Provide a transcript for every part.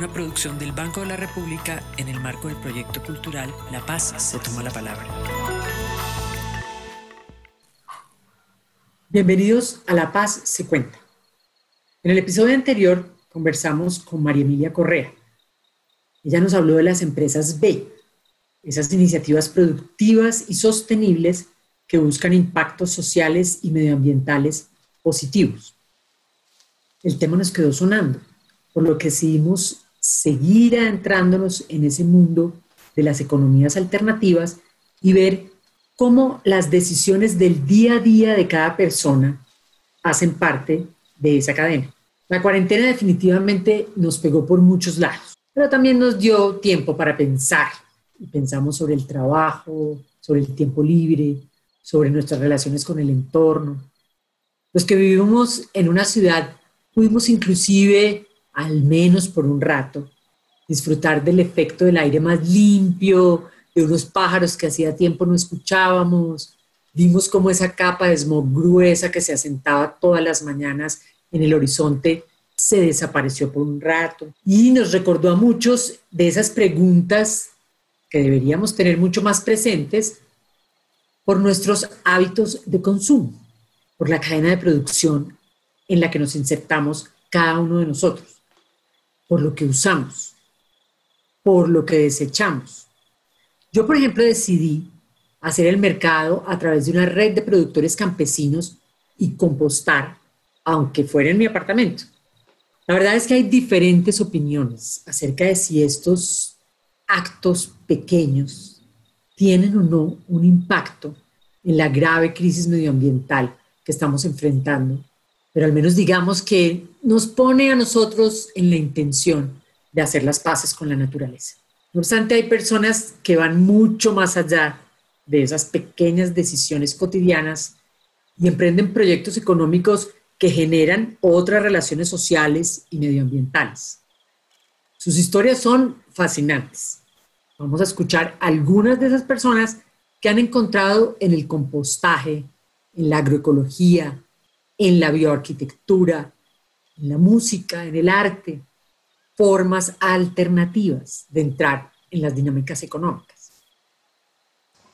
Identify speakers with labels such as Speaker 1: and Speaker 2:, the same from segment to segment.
Speaker 1: una producción del Banco de la República en el marco del proyecto cultural La Paz se toma la palabra.
Speaker 2: Bienvenidos a La Paz se cuenta. En el episodio anterior conversamos con María Emilia Correa. Ella nos habló de las empresas B, esas iniciativas productivas y sostenibles que buscan impactos sociales y medioambientales positivos. El tema nos quedó sonando, por lo que decidimos seguir adentrándonos en ese mundo de las economías alternativas y ver cómo las decisiones del día a día de cada persona hacen parte de esa cadena. La cuarentena definitivamente nos pegó por muchos lados, pero también nos dio tiempo para pensar. Pensamos sobre el trabajo, sobre el tiempo libre, sobre nuestras relaciones con el entorno. Los que vivimos en una ciudad pudimos inclusive al menos por un rato, disfrutar del efecto del aire más limpio, de unos pájaros que hacía tiempo no escuchábamos. Vimos como esa capa de smog gruesa que se asentaba todas las mañanas en el horizonte se desapareció por un rato. Y nos recordó a muchos de esas preguntas que deberíamos tener mucho más presentes por nuestros hábitos de consumo, por la cadena de producción en la que nos insertamos cada uno de nosotros por lo que usamos, por lo que desechamos. Yo, por ejemplo, decidí hacer el mercado a través de una red de productores campesinos y compostar, aunque fuera en mi apartamento. La verdad es que hay diferentes opiniones acerca de si estos actos pequeños tienen o no un impacto en la grave crisis medioambiental que estamos enfrentando pero al menos digamos que nos pone a nosotros en la intención de hacer las paces con la naturaleza. No obstante, hay personas que van mucho más allá de esas pequeñas decisiones cotidianas y emprenden proyectos económicos que generan otras relaciones sociales y medioambientales. Sus historias son fascinantes. Vamos a escuchar algunas de esas personas que han encontrado en el compostaje, en la agroecología, en la bioarquitectura, en la música, en el arte, formas alternativas de entrar en las dinámicas económicas.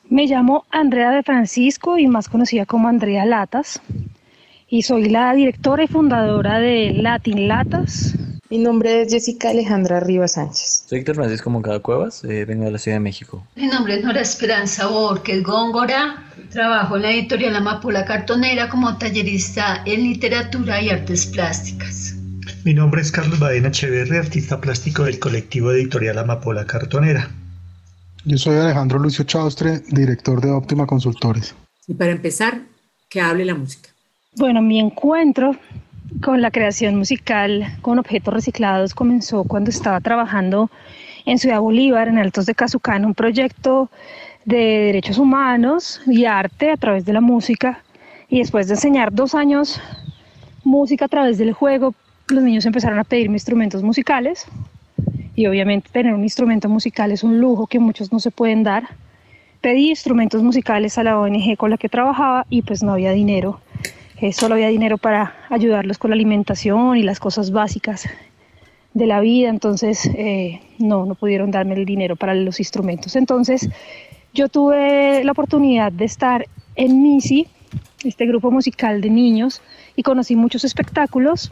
Speaker 3: Me llamo Andrea de Francisco y más conocida como Andrea Latas y soy la directora y fundadora de Latin Latas.
Speaker 4: Mi nombre es Jessica Alejandra Rivas Sánchez.
Speaker 5: Soy Héctor Francisco Moncada Cuevas, eh, vengo de la Ciudad de México.
Speaker 6: Mi nombre es Nora Esperanza Borges Góngora, Trabajo en la editorial Amapola Cartonera como tallerista en literatura y artes plásticas.
Speaker 7: Mi nombre es Carlos Badena Echeverri, artista plástico del colectivo editorial Amapola Cartonera.
Speaker 8: Yo soy Alejandro Lucio Chaustre, director de Óptima Consultores.
Speaker 2: Y para empezar, que hable la música.
Speaker 3: Bueno, mi encuentro con la creación musical con objetos reciclados comenzó cuando estaba trabajando en Ciudad Bolívar, en Altos de Cazucán, un proyecto de derechos humanos y arte a través de la música. Y después de enseñar dos años música a través del juego, los niños empezaron a pedirme instrumentos musicales. Y obviamente tener un instrumento musical es un lujo que muchos no se pueden dar. Pedí instrumentos musicales a la ONG con la que trabajaba y pues no había dinero. Eh, solo había dinero para ayudarlos con la alimentación y las cosas básicas de la vida, entonces eh, no, no pudieron darme el dinero para los instrumentos. Entonces yo tuve la oportunidad de estar en MISI, este grupo musical de niños, y conocí muchos espectáculos.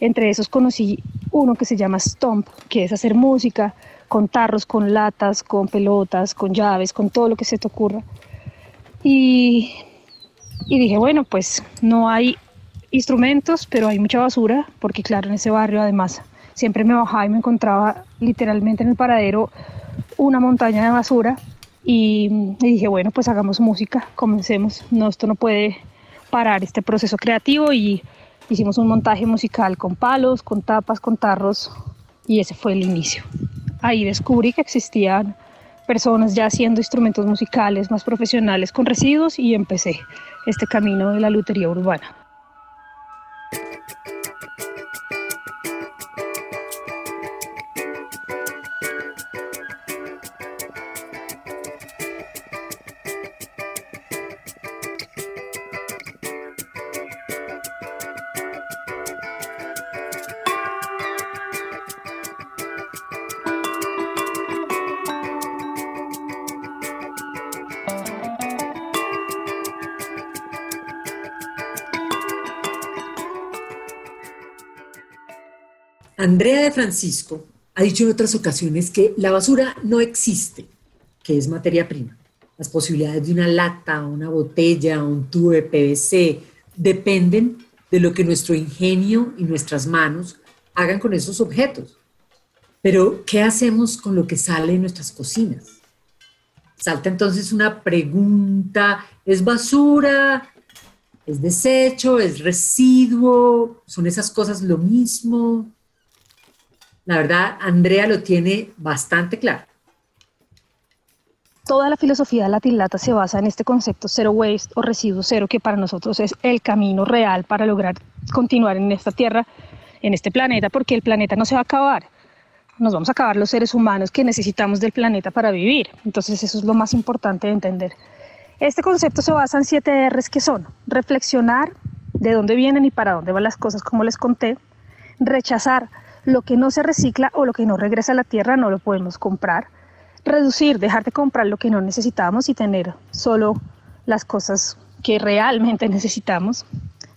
Speaker 3: Entre esos conocí uno que se llama Stomp, que es hacer música con tarros, con latas, con pelotas, con llaves, con todo lo que se te ocurra. Y, y dije, bueno, pues no hay instrumentos, pero hay mucha basura, porque claro, en ese barrio además siempre me bajaba y me encontraba literalmente en el paradero una montaña de basura y, dije, bueno, pues hagamos música, comencemos. No, esto no puede parar este proceso creativo y hicimos un montaje musical con palos, con tapas, con tarros y ese fue el inicio. ahí descubrí que existían personas ya haciendo instrumentos musicales más profesionales con residuos y empecé este camino de la lutería urbana.
Speaker 2: Andrea de Francisco ha dicho en otras ocasiones que la basura no existe, que es materia prima. Las posibilidades de una lata, una botella, un tubo de PVC dependen de lo que nuestro ingenio y nuestras manos hagan con esos objetos. Pero, ¿qué hacemos con lo que sale de nuestras cocinas? Salta entonces una pregunta, ¿es basura? ¿Es desecho? ¿Es residuo? ¿Son esas cosas lo mismo? La verdad, Andrea lo tiene bastante claro.
Speaker 3: Toda la filosofía de la tilata se basa en este concepto zero waste o residuo cero, que para nosotros es el camino real para lograr continuar en esta tierra, en este planeta, porque el planeta no se va a acabar. Nos vamos a acabar los seres humanos que necesitamos del planeta para vivir. Entonces eso es lo más importante de entender. Este concepto se basa en siete R's que son reflexionar de dónde vienen y para dónde van las cosas, como les conté, rechazar lo que no se recicla o lo que no regresa a la tierra no lo podemos comprar. Reducir, dejar de comprar lo que no necesitamos y tener solo las cosas que realmente necesitamos.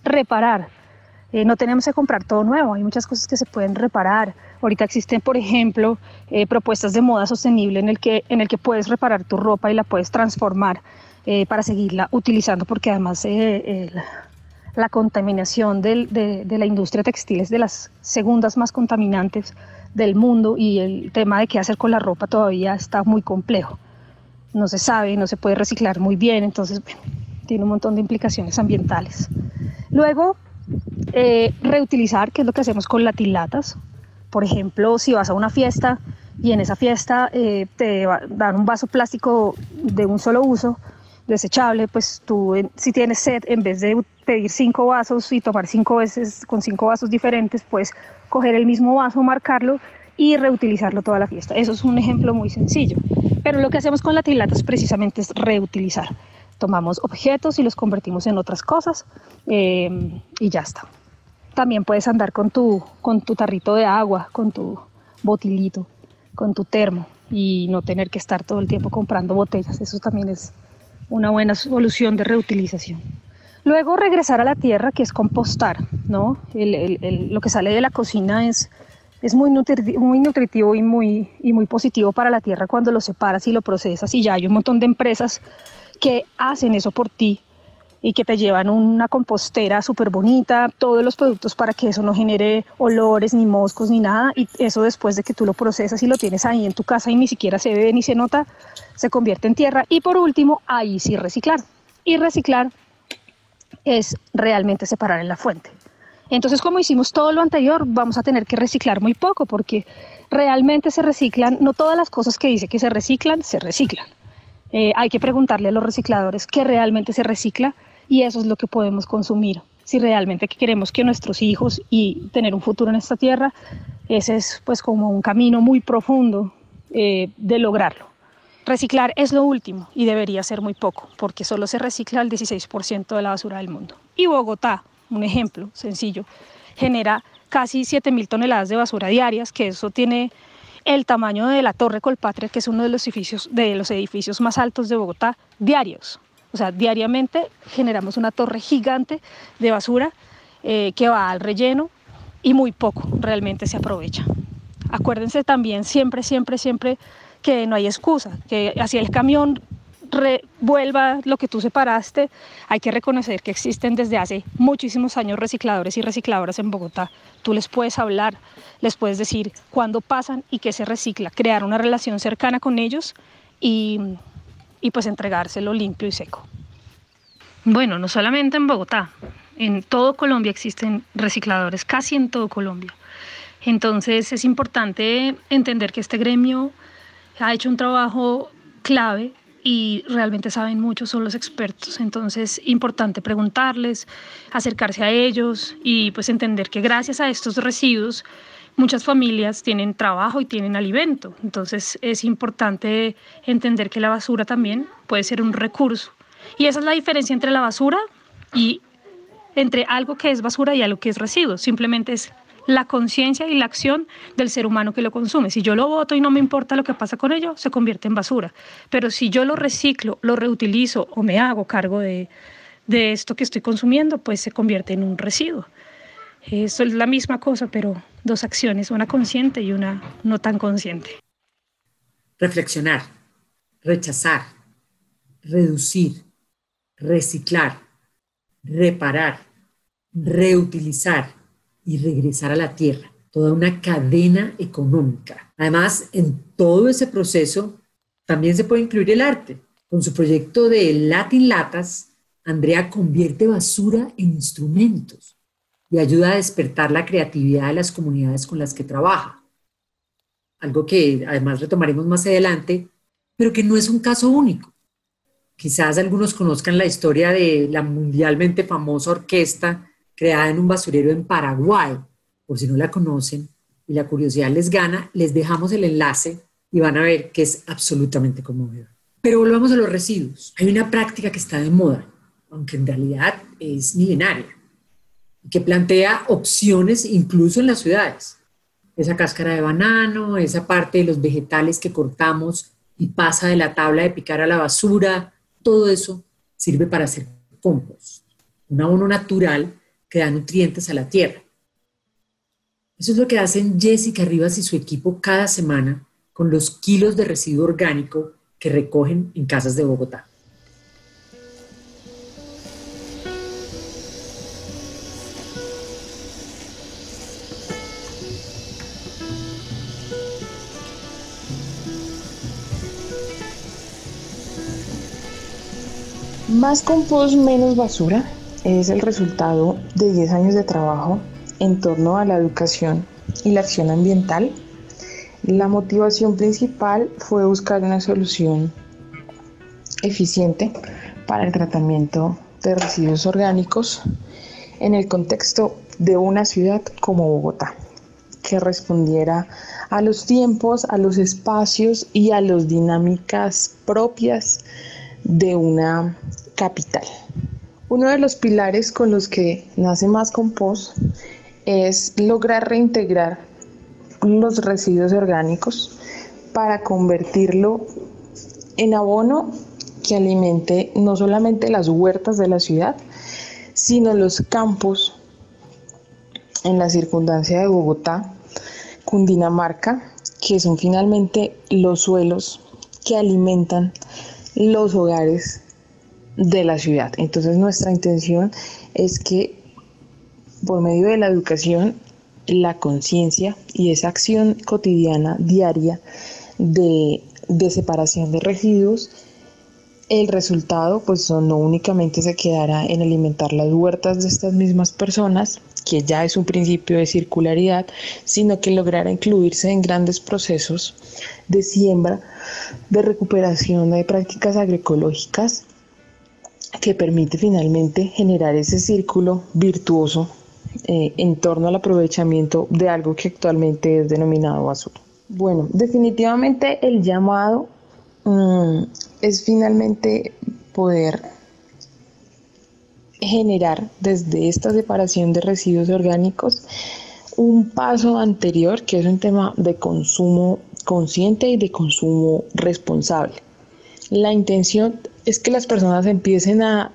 Speaker 3: Reparar. Eh, no tenemos que comprar todo nuevo, hay muchas cosas que se pueden reparar. Ahorita existen, por ejemplo, eh, propuestas de moda sostenible en el, que, en el que puedes reparar tu ropa y la puedes transformar eh, para seguirla utilizando, porque además la contaminación de, la industria textil es de las segundas más contaminantes del mundo y el tema de qué hacer con la ropa todavía está muy complejo. No se sabe, no se puede reciclar muy bien, entonces tiene un montón de implicaciones ambientales. Luego, eh, reutilizar, que es lo que hacemos con latilatas. Por ejemplo, si vas a una fiesta y en esa fiesta eh, te dan un vaso plástico de un solo uso, desechable, pues tú si tienes sed, en vez de pedir cinco vasos y tomar cinco veces con cinco vasos diferentes, pues coger el mismo vaso, marcarlo y reutilizarlo toda la fiesta. Eso es un ejemplo muy sencillo. Pero lo que hacemos con la tilatas precisamente es reutilizar. Tomamos objetos y los convertimos en otras cosas em, y ya está. También puedes andar con tu, con tu tarrito de agua, con tu botilito, con tu termo y no tener que estar todo el tiempo comprando botellas. Eso también es una buena solución de reutilización. Luego regresar a la tierra, que es compostar, ¿no? lo que sale de la cocina es, es muy, muy nutritivo y muy, y muy positivo para la tierra cuando lo separas y lo procesas y ya hay un montón de empresas que hacen eso por ti y que te llevan una compostera súper bonita, todos los productos para que eso no genere olores, ni moscos, ni nada. Y eso después de que tú lo procesas y lo tienes ahí en tu casa y ni siquiera se ve ni se nota, se convierte en tierra. Y por último, ahí sí reciclar. Y reciclar es realmente separar en la fuente. Entonces, como hicimos todo lo anterior, vamos a tener que reciclar muy poco porque realmente se reciclan, no todas las cosas que dice que se reciclan, se reciclan. Eh, hay que preguntarle a los recicladores qué realmente se recicla y eso es lo que podemos consumir. Si realmente queremos que nuestros hijos y tener un futuro en esta tierra, ese es pues como un camino muy profundo eh, de lograrlo. Reciclar es lo último y debería ser muy poco, porque solo se recicla el 16% de la basura del mundo. Y Bogotá, un ejemplo sencillo, genera casi 7.000 toneladas de basura diarias, que eso tiene el tamaño de la Torre Colpatria, que es uno de los edificios, de los edificios más altos de Bogotá, diarios. O sea, diariamente generamos una torre gigante de basura eh, que va al relleno y muy poco realmente se aprovecha. Acuérdense también siempre, siempre, siempre que no hay excusa, que así el camión revuelva lo que tú separaste, hay que reconocer que existen desde hace muchísimos años recicladores y recicladoras en Bogotá. Tú les puedes hablar, les puedes decir cuándo pasan y qué se recicla, crear una relación cercana con ellos y y pues entregárselo limpio y seco. Bueno, no solamente en Bogotá, en todo Colombia existen recicladores, casi en todo Colombia. Entonces es importante entender que este gremio ha hecho un trabajo clave y realmente saben mucho, son los expertos. Entonces, importante preguntarles, acercarse a ellos y pues entender que gracias a estos residuos muchas familias tienen trabajo y tienen alimento. Entonces, es importante entender que la basura también puede ser un recurso. Y esa es la diferencia entre la basura y entre algo que es basura y algo que es residuo. Simplemente es la conciencia y la acción del ser humano que lo consume. Si yo lo voto y no me importa lo que pasa con ello, se convierte en basura. Pero si yo lo reciclo, lo reutilizo o me hago cargo de, de esto que estoy consumiendo, pues se convierte en un residuo. Es la misma cosa, pero dos acciones, una consciente y una no tan consciente.
Speaker 2: Reflexionar, rechazar, reducir, reciclar, reparar, reutilizar y regresar a la tierra, toda una cadena económica. Además, en todo ese proceso también se puede incluir el arte. Con su proyecto de Latin Latas, Andrea convierte basura en instrumentos y ayuda a despertar la creatividad de las comunidades con las que trabaja. Algo que además retomaremos más adelante, pero que no es un caso único. Quizás algunos conozcan la historia de la mundialmente famosa orquesta creada en un basurero en Paraguay. Por si no la conocen y la curiosidad les gana, les dejamos el enlace y van a ver que es absolutamente conmovedor. Pero volvamos a los residuos. Hay una práctica que está de moda, aunque en realidad es milenaria, que plantea opciones incluso en las ciudades. Esa cáscara de banano, esa parte de los vegetales que cortamos y pasa de la tabla de picar a la basura, todo eso sirve para hacer compost, un abono natural que da nutrientes a la tierra. Eso es lo que hacen Jessica Rivas y su equipo cada semana con los kilos de residuo orgánico que recogen en casas de Bogotá.
Speaker 4: Más compost, menos basura es el resultado de 10 años de trabajo en torno a la educación y la acción ambiental. La motivación principal fue buscar una solución eficiente para el tratamiento de residuos orgánicos en el contexto de una ciudad como Bogotá, que respondiera a los tiempos, a los espacios y a las dinámicas propias de una capital. Uno de los pilares con los que nace Más Compost es lograr reintegrar los residuos orgánicos para convertirlo en abono que alimente no solamente las huertas de la ciudad, sino los campos en la circundancia de Bogotá, Cundinamarca, que son finalmente los suelos que alimentan los hogares de la ciudad. Entonces nuestra intención es que por medio de la educación, la conciencia y esa acción cotidiana, diaria de, de, separación de residuos, el resultado pues no únicamente se quedará en alimentar las huertas de estas mismas personas, que ya es un principio de circularidad, sino que logrará incluirse en grandes procesos de siembra, de recuperación de prácticas agroecológicas que permite finalmente generar ese círculo virtuoso eh, en torno al aprovechamiento de algo que actualmente es denominado basura. Bueno, definitivamente el llamado mm, es finalmente poder generar desde esta separación de residuos orgánicos un paso anterior que es un tema de consumo consciente y de consumo responsable. La intención es que las personas empiecen a,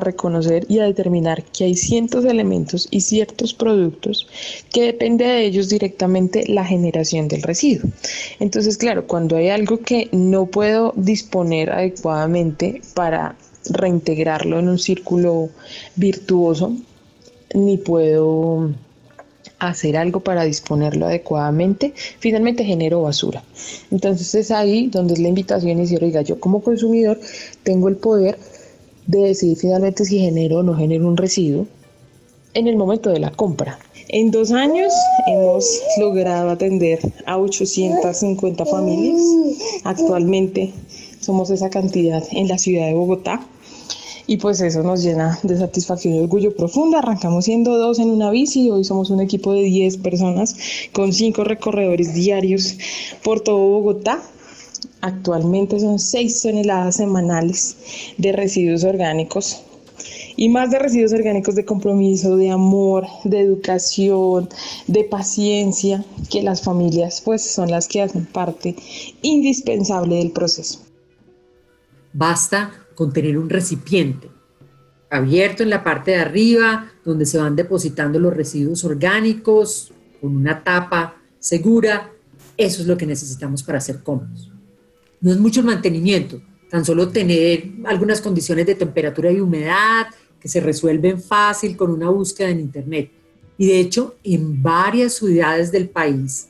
Speaker 4: reconocer y a determinar que hay ciertos elementos y ciertos productos que depende de ellos directamente la generación del residuo. Entonces, claro, cuando hay algo que no puedo disponer adecuadamente para reintegrarlo en un círculo virtuoso, ni puedo hacer algo para disponerlo adecuadamente, finalmente genero basura. Entonces es ahí donde la invitación y oiga, yo como consumidor tengo el poder de decidir finalmente si genero o no genero un residuo en el momento de la compra. En dos años hemos logrado atender a 850 familias. Actualmente somos esa cantidad en la ciudad de Bogotá. Y pues eso nos llena de satisfacción y orgullo profundo. Arrancamos siendo dos en una bici, hoy somos un equipo de 10 personas con cinco recorredores diarios por todo Bogotá. Actualmente son 6 toneladas semanales de residuos orgánicos y más de residuos orgánicos de compromiso, de amor, de educación, de paciencia, que las familias pues son las que hacen parte indispensable del proceso.
Speaker 2: Basta con tener un recipiente abierto en la parte de arriba, donde se van depositando los residuos orgánicos, con una tapa segura. Eso es lo que necesitamos para hacer cómodos. No es mucho el mantenimiento, tan solo tener algunas condiciones de temperatura y humedad que se resuelven fácil con una búsqueda en Internet. Y de hecho, en varias ciudades del país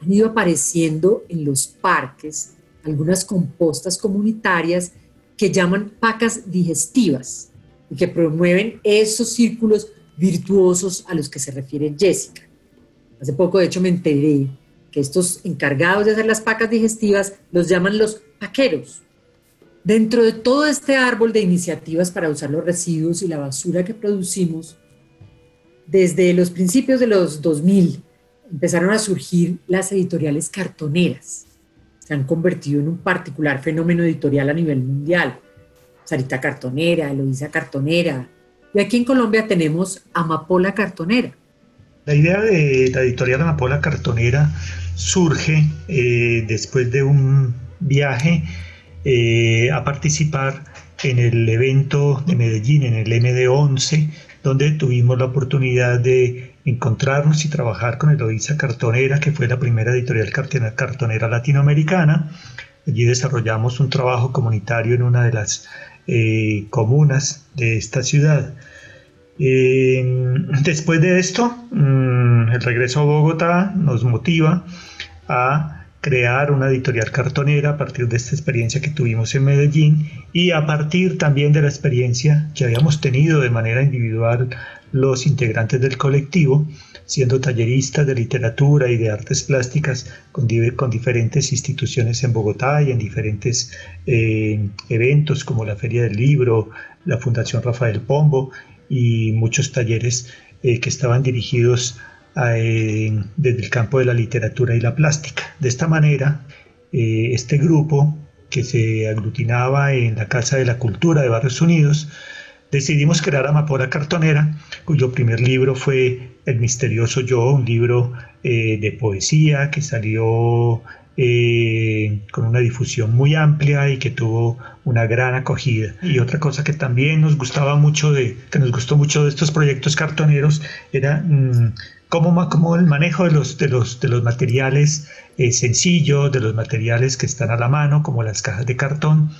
Speaker 2: han ido apareciendo en los parques algunas compostas comunitarias que llaman pacas digestivas y que promueven esos círculos virtuosos a los que se refiere Jessica. Hace poco, de hecho, me enteré que estos encargados de hacer las pacas digestivas los llaman los paqueros Dentro de todo este árbol de iniciativas para usar los residuos y la basura que producimos, desde los principios de los 2000 empezaron a surgir las editoriales cartoneras. Se han convertido en un particular fenómeno editorial a nivel mundial. Sarita Cartonera, Eloisa Cartonera. Y aquí en Colombia tenemos Amapola Cartonera.
Speaker 7: La idea de la editorial Amapola Cartonera surge eh, después de un viaje eh, a participar en el evento de Medellín, en el MD11, donde tuvimos la oportunidad de encontrarnos y trabajar con Eloisa Cartonera, que fue la primera editorial cartonera latinoamericana. Allí desarrollamos un trabajo comunitario en una de las eh, comunas de esta ciudad. después de esto, mm, el regreso a Bogotá nos motiva a crear una editorial cartonera a partir de esta experiencia que tuvimos en Medellín y a partir también de la experiencia que habíamos tenido de manera individual los integrantes del colectivo, siendo talleristas de literatura y de artes plásticas con, diferentes instituciones en Bogotá y en diferentes eh, eventos como la Feria del Libro, la Fundación Rafael Pombo y muchos talleres eh, que estaban dirigidos desde el campo de la literatura y la plástica. De esta manera, eh, este grupo que se aglutinaba en la Casa de la Cultura de Barrios Unidos, decidimos crear Amapola Cartonera, cuyo primer libro fue El misterioso yo, un libro eh, de poesía que salió eh, con una difusión muy amplia y que tuvo una gran acogida. Y otra cosa que también nos gustaba mucho de, que nos gustó mucho de estos proyectos cartoneros era cómo, el manejo de los, de los, de los materiales eh, sencillos, de los materiales que están a la mano, como las cajas de cartón,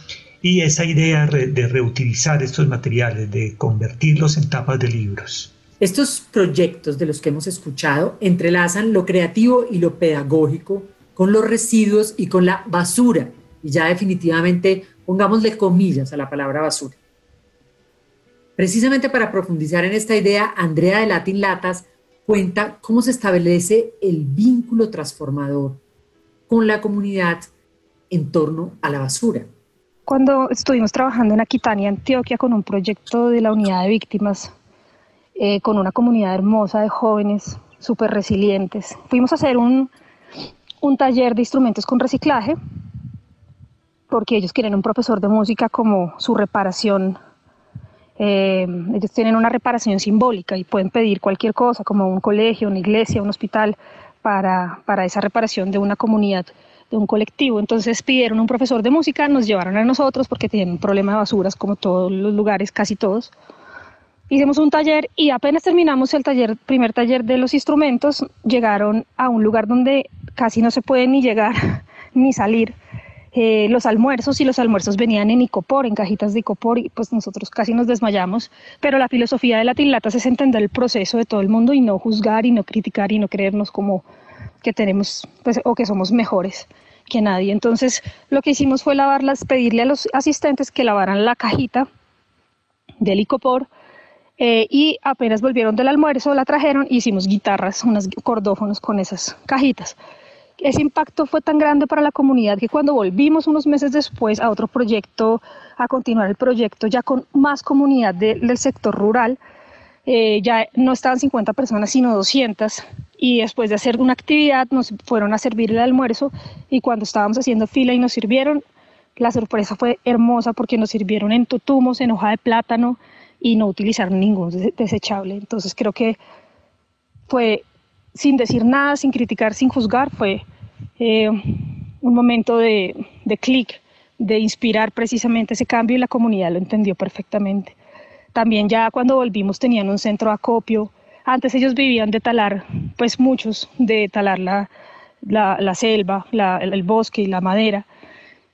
Speaker 7: y esa idea de reutilizar estos materiales, de convertirlos en tapas de libros.
Speaker 2: Estos proyectos de los que hemos escuchado entrelazan lo creativo y lo pedagógico con los residuos y con la basura. Y ya definitivamente pongámosle comillas a la palabra basura. Precisamente para profundizar en esta idea, Andrea de Latin Latas cuenta cómo se establece el vínculo transformador con la comunidad en torno a la basura.
Speaker 3: Cuando estuvimos trabajando en Aquitania, Antioquia, con un proyecto de la unidad de víctimas, eh, con una comunidad hermosa de jóvenes súper resilientes, fuimos a hacer un, un taller de instrumentos con reciclaje, porque ellos quieren un profesor de música como su reparación eh, ellos tienen una reparación simbólica y pueden pedir cualquier cosa, como un colegio, una iglesia, un hospital, para, para esa reparación de una comunidad, de un colectivo. Entonces pidieron un profesor de música, nos llevaron a nosotros porque tienen un problema de basuras, como todos los lugares, casi todos. Hicimos un taller y apenas terminamos el taller, primer taller de los instrumentos, llegaron a un lugar donde casi no se puede ni llegar ni salir eh, los almuerzos y los almuerzos venían en icopor, en cajitas de icopor y pues nosotros casi nos desmayamos, pero la filosofía de la tilatas es entender el proceso de todo el mundo y no juzgar y no criticar y no creernos como que tenemos pues, o que somos mejores que nadie. Entonces lo que hicimos fue lavarlas, pedirle a los asistentes que lavaran la cajita del icopor Eh, y apenas volvieron del almuerzo, la trajeron y hicimos guitarras, unos cordófonos con esas cajitas. Ese impacto fue tan grande para la comunidad que cuando volvimos unos meses después a otro proyecto, a continuar el proyecto ya con más comunidad del sector rural, eh, ya no estaban 50 personas, sino 200. Y después de hacer una actividad, nos fueron a servir el almuerzo. Y cuando estábamos haciendo fila y nos sirvieron, la sorpresa fue hermosa porque nos sirvieron en tutumos, en hoja de plátano y no utilizaron ningún desechable. Entonces creo que fue, sin decir nada, sin criticar, sin juzgar, fue eh, un momento de, clic, de inspirar precisamente ese cambio y la comunidad lo entendió perfectamente. También ya cuando volvimos tenían un centro de acopio. Antes ellos vivían de talar, pues muchos, de talar la, selva, el bosque y la madera.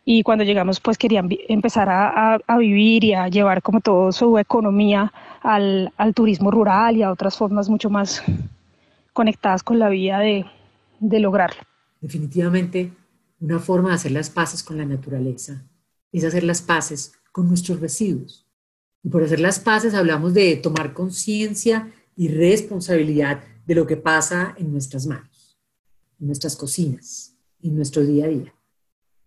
Speaker 3: Y cuando llegamos, pues querían empezar a, vivir y a llevar como toda su economía al, al, turismo rural y a otras formas mucho más conectadas con la vida de, de lograrlo.
Speaker 2: Definitivamente, una forma de hacer las paces con la naturaleza es hacer las paces con nuestros residuos. Y por hacer las paces hablamos de tomar conciencia y responsabilidad de lo que pasa en nuestras manos, en nuestras cocinas, en nuestro día a día.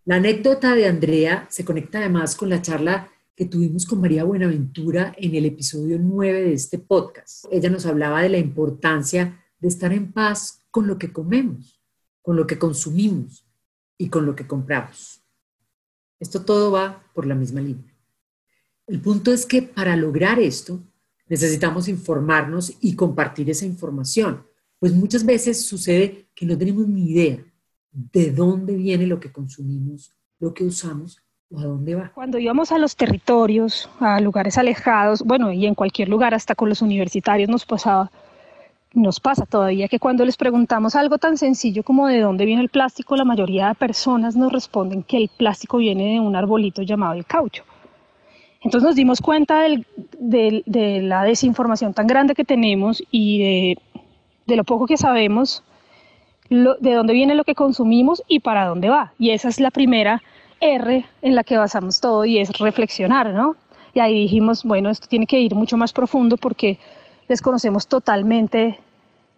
Speaker 2: La anécdota de Andrea se conecta además con la charla que tuvimos con María Buenaventura en el episodio 9 de este podcast. Ella nos hablaba de la importancia de estar en paz con lo que comemos, con lo que consumimos y con lo que compramos. Esto todo va por la misma línea. El punto es que para lograr esto necesitamos informarnos y compartir esa información, pues muchas veces sucede que no tenemos ni idea de dónde viene lo que consumimos, lo que usamos o a dónde va.
Speaker 3: Cuando íbamos a los territorios, a lugares alejados, bueno, y en cualquier lugar, hasta con los universitarios nos pasaba, nos pasa todavía que cuando les preguntamos algo tan sencillo como de dónde viene el plástico, la mayoría de personas nos responden que el plástico viene de un arbolito llamado el caucho. Entonces nos dimos cuenta de la desinformación tan grande que tenemos y de, lo poco que sabemos, de dónde viene lo que consumimos y para dónde va. Y esa es la primera R en la que basamos todo y es reflexionar, ¿no? Y ahí dijimos, bueno, esto tiene que ir mucho más profundo porque desconocemos totalmente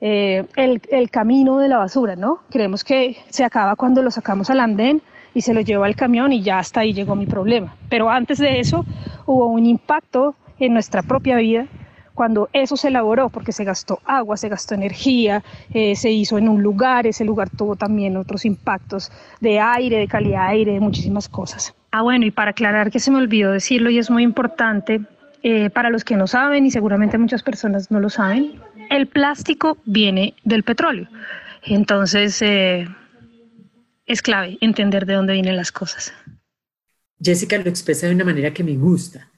Speaker 3: eh, el, el, camino de la basura, ¿no? Creemos que se acaba cuando lo sacamos al andén y se lo llevó al camión y ya hasta ahí llegó mi problema. Pero antes de eso hubo un impacto en nuestra propia vida cuando eso se elaboró, porque se gastó agua, se gastó energía, eh, se hizo en un lugar, ese lugar tuvo también otros impactos de aire, de calidad de aire, de muchísimas cosas. Ah, bueno, y para aclarar que se me olvidó decirlo y es muy importante, eh, para los que no saben y seguramente muchas personas no lo saben, el plástico viene del petróleo. Entonces, eh, es clave entender de dónde vienen las cosas.
Speaker 2: Jessica lo expresa de una manera que me gusta.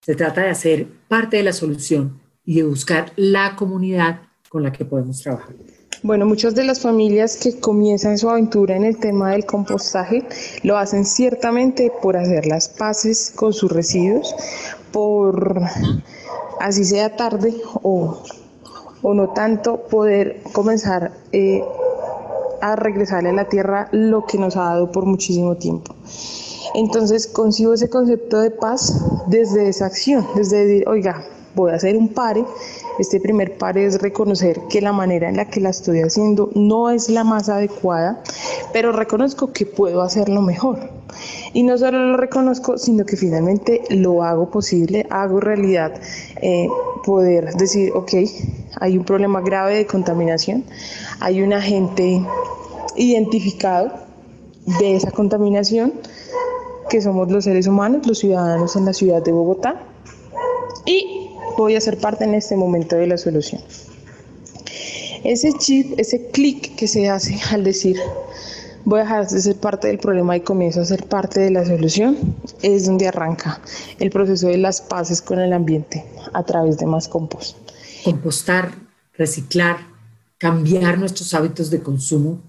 Speaker 2: Se trata de hacer parte de la solución y de buscar la comunidad con la que podemos trabajar.
Speaker 4: Bueno, muchas de las familias que comienzan su aventura en el tema del compostaje lo hacen ciertamente por hacer las paces con sus residuos, por, así sea tarde o, o no tanto, poder comenzar eh, a regresarle a la tierra lo que nos ha dado por muchísimo tiempo. Entonces concibo ese concepto de paz desde esa acción, desde decir, oiga, voy a hacer un pare. Este primer pare es reconocer que la manera en la que la estoy haciendo no es la más adecuada, pero reconozco que puedo hacerlo mejor. Y no solo lo reconozco, sino que finalmente lo hago posible, hago realidad eh, poder decir, ok, hay un problema grave de contaminación, hay un agente identificado de esa contaminación, que somos los seres humanos, los ciudadanos en la ciudad de Bogotá, y voy a ser parte en este momento de la solución. Ese chip, ese clic que se hace al decir voy a dejar de ser parte del problema y comienzo a ser parte de la solución, es donde arranca el proceso de las paces con el ambiente a través de más compost.
Speaker 2: Compostar, reciclar, cambiar nuestros hábitos de consumo,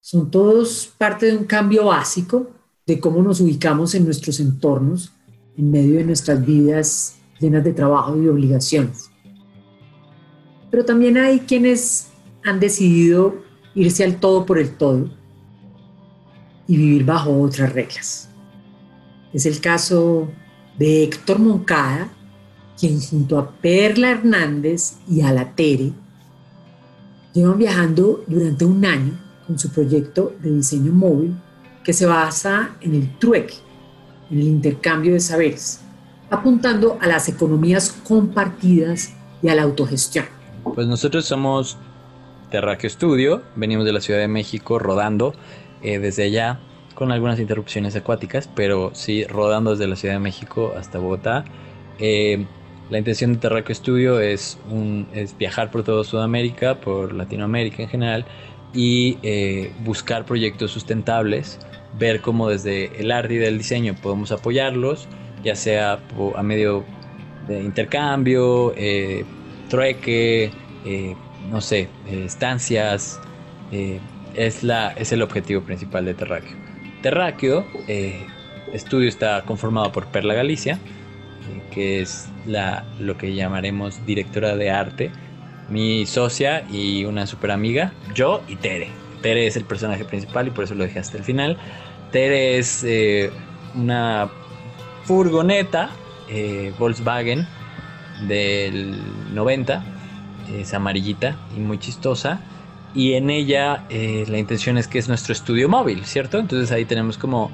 Speaker 2: son todos parte de un cambio básico de cómo nos ubicamos en nuestros entornos en medio de nuestras vidas llenas de trabajo y obligaciones. Pero también hay quienes han decidido irse al todo por el todo y vivir bajo otras reglas. Es el caso de Héctor Moncada, quien junto a Perla Hernández y a la Tere llevan viajando durante un año con su proyecto de diseño móvil que se basa en el trueque, en el intercambio de saberes, apuntando a las economías compartidas y a la autogestión.
Speaker 5: Pues nosotros somos Terráqueo Studio, venimos de la Ciudad de México rodando eh, desde allá con algunas interrupciones acuáticas, pero sí rodando desde la Ciudad de México hasta Bogotá. Eh, la intención de Terráqueo Studio es viajar por toda Sudamérica, por Latinoamérica en general, y eh, buscar proyectos sustentables, ver cómo desde el arte y del diseño podemos apoyarlos, ya sea a medio de intercambio, eh, trueque, eh, no sé, estancias. es, la, es el objetivo principal de Terráqueo. Terráqueo Estudio está conformado por Perla Galicia, que es la, lo que llamaremos directora de arte mi socia y una super amiga, yo y Tere. Tere es el personaje principal y por eso lo dejé hasta el final. Tere es eh, una furgoneta eh, Volkswagen del 90, es amarillita y muy chistosa. Y en ella eh, la intención es que es nuestro estudio móvil, ¿cierto? Entonces ahí tenemos como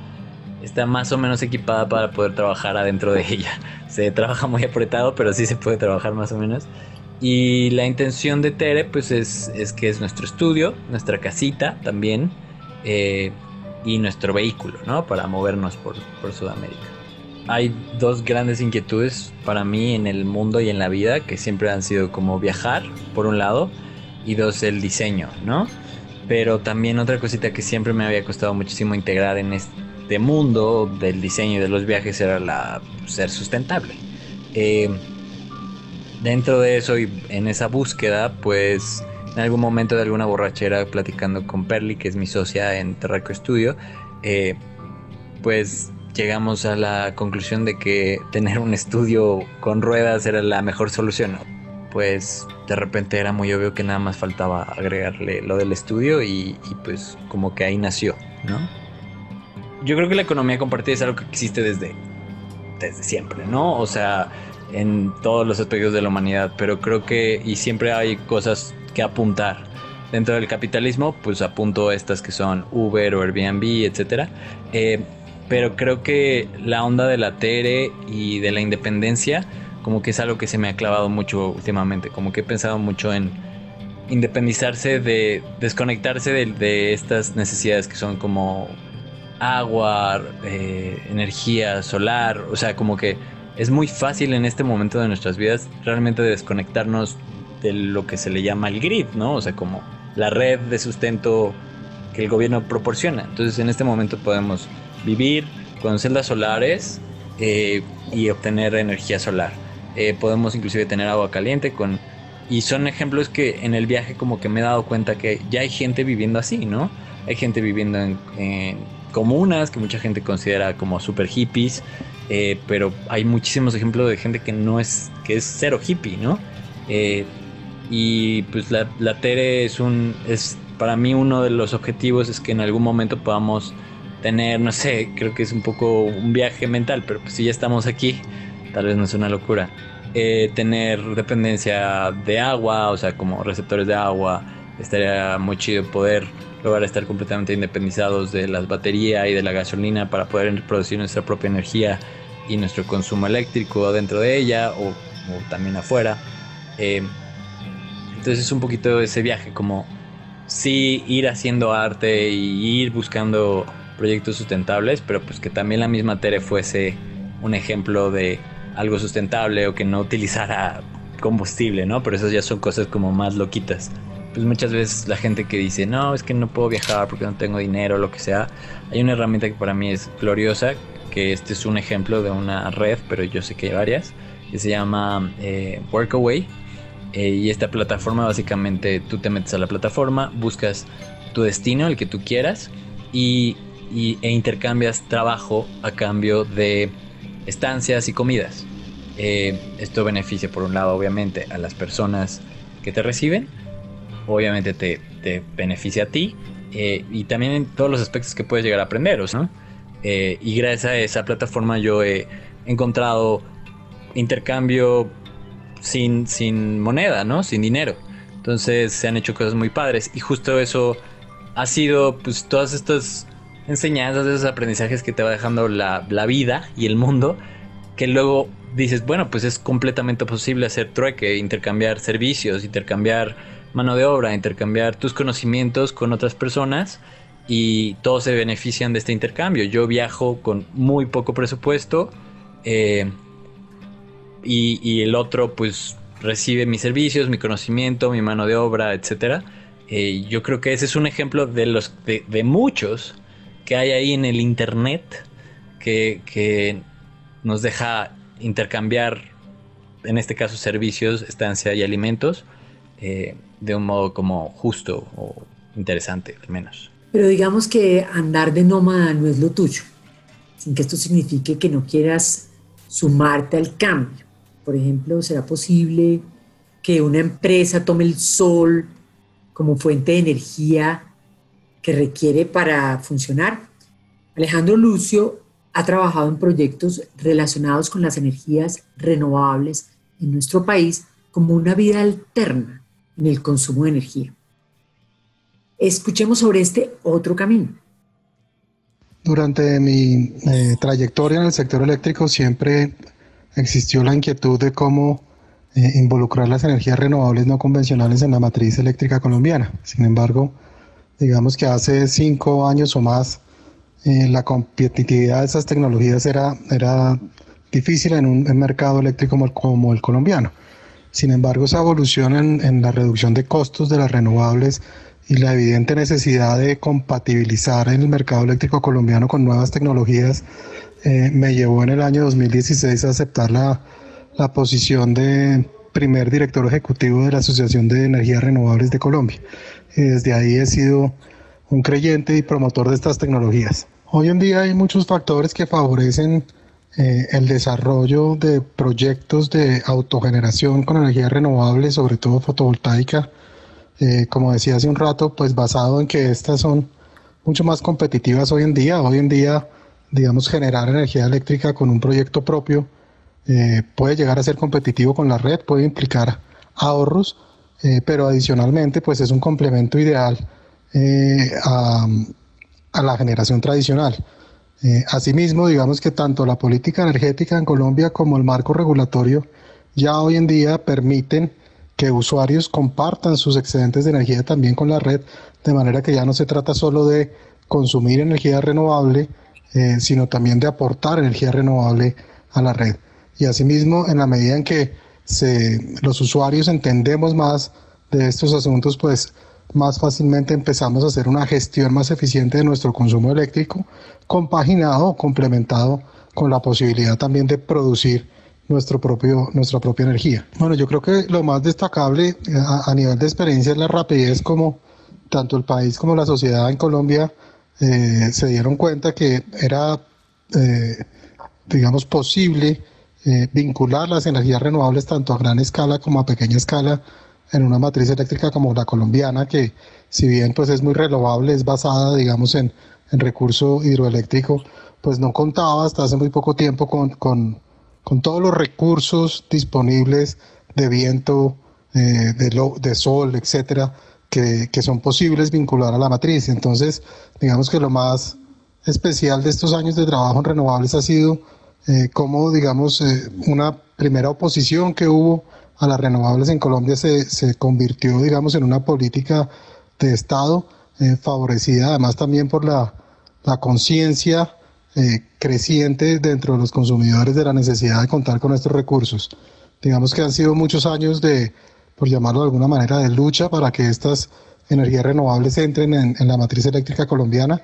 Speaker 5: está más o menos equipada para poder trabajar adentro de ella. Se trabaja muy apretado, pero sí se puede trabajar más o menos. Y la intención de Tere, pues es, que es nuestro estudio, nuestra casita también, eh, y nuestro vehículo, ¿no? Para movernos por, por Sudamérica. Hay dos grandes inquietudes para mí en el mundo y en la vida, que siempre han sido como viajar, por un lado, y dos, el diseño, ¿no? Pero también otra cosita que siempre me había costado muchísimo integrar en este mundo del diseño y de los viajes era la ser sustentable. Eh, dentro de eso y en esa búsqueda, pues en algún momento de alguna borrachera platicando con Perly, que es mi socia en Terraco Studio, eh, pues llegamos a la conclusión de que tener un estudio con ruedas era la mejor solución. Pues de repente era muy obvio que nada más faltaba agregarle lo del estudio y, y pues como que ahí nació, ¿no? Yo creo que la economía compartida es algo que existe desde, desde siempre, ¿no? O sea, en todos los aspectos de la humanidad, pero creo que y siempre hay cosas que apuntar. Dentro del capitalismo, pues apunto estas que son Uber o Airbnb, etcétera. Eh, pero creo que la onda de la Tere y de la independencia, como que es algo que se me ha clavado mucho últimamente. Como que he pensado mucho en independizarse de desconectarse de, estas necesidades que son como agua, eh, energía solar, o sea, como que es muy fácil en este momento de nuestras vidas realmente desconectarnos de lo que se le llama el grid, ¿no? O sea, como la red de sustento que el gobierno proporciona. Entonces, en este momento podemos vivir con celdas solares eh, y obtener energía solar. Eh, podemos inclusive tener agua caliente con... Y son ejemplos que en el viaje como que me he dado cuenta que ya hay gente viviendo así, ¿no? Hay gente viviendo en, comunas que mucha gente considera como super hippies, eh, pero hay muchísimos ejemplos de gente que no es, que es cero hippie, ¿no? Y pues la, la, Tere es un, es para mí uno de los objetivos es que en algún momento podamos tener, no sé, creo que es un poco un viaje mental, pero pues si ya estamos aquí, tal vez no es una locura. Eh, tener dependencia de agua, o sea, como receptores de agua, estaría muy chido poder lograr estar completamente independizados de las baterías y de la gasolina para poder producir nuestra propia energía y nuestro consumo eléctrico dentro de ella o, también afuera. Eh, entonces es un poquito ese viaje, como sí ir haciendo arte y ir buscando proyectos sustentables, pero pues que también la misma Tere fuese un ejemplo de algo sustentable o que no utilizara combustible, ¿no? Pero esas ya son cosas como más loquitas pues muchas veces la gente que dice, no, es que no puedo viajar porque no tengo dinero, lo que sea, hay una herramienta que para mí es gloriosa, que este es un ejemplo de una red, pero yo sé que hay varias, que se llama eh, Workaway. Eh, y esta plataforma básicamente tú te metes a la plataforma, buscas tu destino, el que tú quieras, y, e intercambias trabajo a cambio de estancias y comidas. Eh, esto beneficia por un lado obviamente a las personas que te reciben, obviamente te, beneficia a ti eh, y también en todos los aspectos que puedes llegar a aprender, ¿no? Eh, y gracias a esa plataforma yo he encontrado intercambio sin, sin moneda, ¿no? Sin dinero. Entonces se han hecho cosas muy padres y justo eso ha sido pues todas estas enseñanzas, esos aprendizajes que te va dejando la, la vida y el mundo, que luego dices, bueno, pues es completamente posible hacer trueque, intercambiar servicios, intercambiar mano de obra, intercambiar tus conocimientos con otras personas y todos se benefician de este intercambio. Yo viajo con muy poco presupuesto eh, y, el otro pues recibe mis servicios, mi conocimiento, mi mano de obra, etc. Eh, yo creo que ese es un ejemplo de, los, de, muchos que hay ahí en el Internet que, nos deja intercambiar, en este caso, servicios, estancia y alimentos eh, de un modo como justo o interesante, al menos.
Speaker 2: Pero digamos que andar de nómada no es lo tuyo, sin que esto signifique que no quieras sumarte al cambio. Por ejemplo, ¿será posible que una empresa tome el sol como fuente de energía que requiere para funcionar? Alejandro Lucio ha trabajado en proyectos relacionados con las energías renovables en nuestro país como una vida alterna en el consumo de energía. Escuchemos sobre este otro camino.
Speaker 8: Durante mi eh, trayectoria en el sector eléctrico siempre existió la inquietud de cómo eh, involucrar las energías renovables no convencionales en la matriz eléctrica colombiana. Sin embargo, digamos que hace cinco años o más eh, la competitividad de esas tecnologías era, era difícil en un mercado eléctrico como el, colombiano. Sin embargo, esa evolución en, en la reducción de costos de las renovables y la evidente necesidad de compatibilizar el mercado eléctrico colombiano con nuevas tecnologías eh, me llevó en el año 2016 a aceptar la, la posición de primer director ejecutivo de la Asociación de Energías Renovables de Colombia. Y desde ahí he sido un creyente y promotor de estas tecnologías. Hoy en día hay muchos factores que favorecen eh, el desarrollo de proyectos de autogeneración con energía renovable, sobre todo fotovoltaica, eh, como decía hace un rato, pues basado en que estas son mucho más competitivas hoy en día. Hoy en día, digamos, generar energía eléctrica con un proyecto propio eh, puede llegar a ser competitivo con la red, puede implicar ahorros, eh, pero adicionalmente, pues es un complemento ideal a, a, la generación tradicional. asimismo, digamos que tanto la política energética en Colombia como el marco regulatorio ya hoy en día permiten que usuarios compartan sus excedentes de energía también con la red, de manera que ya no se trata solo de consumir energía renovable, eh, sino también de aportar energía renovable a la red. Y asimismo, en la medida en que se, los usuarios entendemos más de estos asuntos, pues más fácilmente empezamos a hacer una gestión más eficiente de nuestro consumo eléctrico, compaginado o complementado con la posibilidad también de producir nuestro propio, nuestra propia energía. Bueno, yo creo que lo más destacable eh, a, nivel de experiencia es la rapidez como tanto el país como la sociedad en Colombia eh, se dieron cuenta que era, eh, digamos, posible vincular las energías renovables tanto a gran escala como a pequeña escala en una matriz eléctrica como la colombiana, que si bien pues es muy renovable, es basada, digamos, en, en recurso hidroeléctrico, pues no contaba hasta hace muy poco tiempo con, con con todos los recursos disponibles de viento, eh, de, de, sol, etcétera, que, que, son posibles vincular a la matriz. Entonces, digamos que lo más especial de estos años de trabajo en renovables ha sido eh, cómo, digamos, eh, una primera oposición que hubo a las renovables en Colombia se, se convirtió, digamos, en una política de Estado favorecida además también por la, la conciencia eh, creciente dentro de los consumidores de la necesidad de contar con estos recursos. Digamos que han sido muchos años de, por llamarlo de alguna manera, de lucha para que estas energías renovables entren en, la matriz eléctrica colombiana,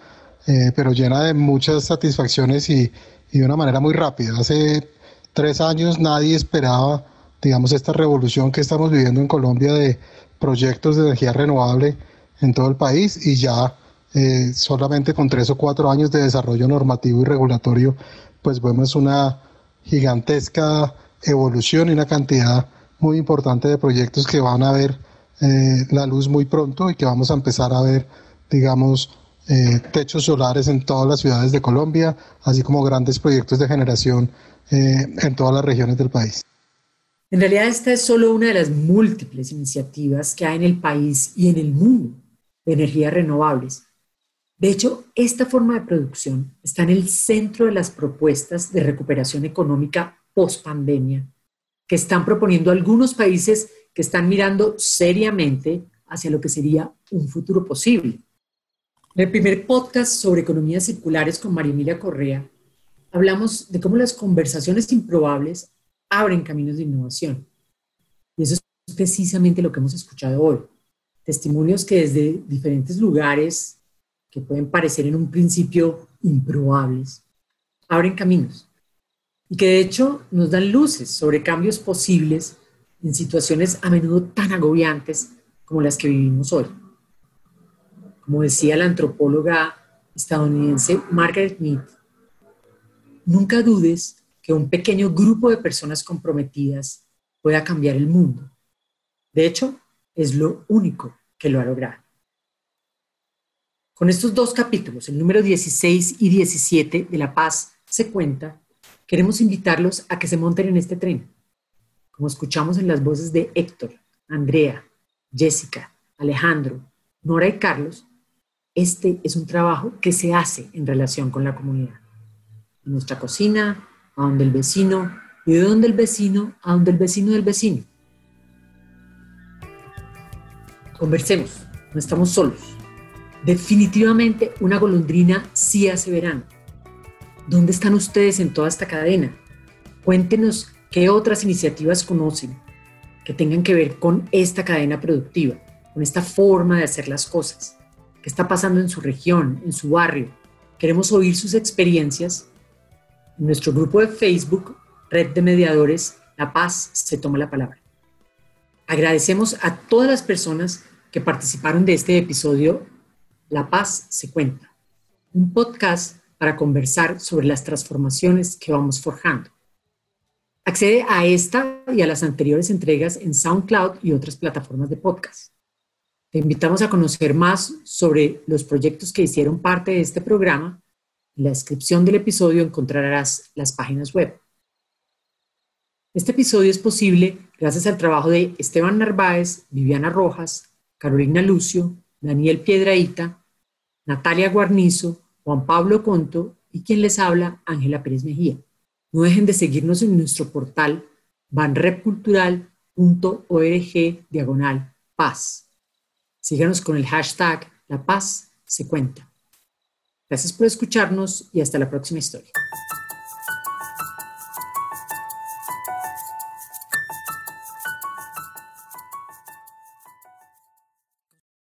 Speaker 8: eh, pero llena de muchas satisfacciones y, y, de una manera muy rápida. Hace tres años nadie esperaba, digamos, esta revolución que estamos viviendo en Colombia de proyectos de energía renovable en todo el país y ya eh, solamente con tres o cuatro años de desarrollo normativo y regulatorio, pues vemos una gigantesca evolución y una cantidad muy importante de proyectos que van a ver eh, la luz muy pronto y que vamos a empezar a ver, digamos, eh, techos solares en todas las ciudades de Colombia, así como grandes proyectos de generación eh, en todas las regiones del país.
Speaker 2: En realidad esta es solo una de las múltiples iniciativas que hay en el país y en el mundo de energías renovables. De hecho, esta forma de producción está en el centro de las propuestas de recuperación económica post pandemia que están proponiendo algunos países que están mirando seriamente hacia lo que sería un futuro posible. En el primer podcast sobre economías circulares con María Emilia Correa, hablamos de cómo las conversaciones improbables abren caminos de innovación. Y eso es precisamente lo que hemos escuchado hoy. Testimonios que desde diferentes lugares, que pueden parecer en un principio improbables, abren caminos. Y que de hecho nos dan luces sobre cambios posibles en situaciones a menudo tan agobiantes como las que vivimos hoy. Como decía la antropóloga estadounidense Margaret Mead, nunca dudes que un pequeño grupo de personas comprometidas pueda cambiar el mundo. De hecho, es lo único que lo ha logrado. Con estos dos capítulos, el número 16 y 17 de La Paz se cuenta, queremos invitarlos a que se monten en este tren. Como escuchamos en las voces de Héctor, Andrea, Jessica, Alejandro, Nora y Carlos, este es un trabajo que se hace en relación con la comunidad. En nuestra cocina, a donde el vecino, y de donde el vecino, a donde el vecino del vecino. Conversemos, no estamos solos. Definitivamente una golondrina sí hace verano. ¿Dónde están ustedes en toda esta cadena? Cuéntenos qué otras iniciativas conocen que tengan que ver con esta cadena productiva, con esta forma de hacer las cosas qué está pasando en su región, en su barrio. Queremos oír sus experiencias. En nuestro grupo de Facebook, Red de Mediadores, La Paz se toma la palabra. Agradecemos a todas las personas que participaron de este episodio La Paz se cuenta, un podcast para conversar sobre las transformaciones que vamos forjando. Accede a esta y a las anteriores entregas en SoundCloud y otras plataformas de podcast. Te invitamos a conocer más sobre los proyectos que hicieron parte de este programa. En la descripción del episodio encontrarás las páginas web. Este episodio es posible gracias al trabajo de Esteban Narváez, Viviana Rojas, Carolina Lucio, Daniel Piedraíta, Natalia Guarnizo, Juan Pablo Conto y quien les habla, Ángela Pérez Mejía. No dejen de seguirnos en nuestro portal banrepcultural.org diagonal paz. Síganos con el hashtag La Paz se cuenta. Gracias por escucharnos y hasta la próxima historia.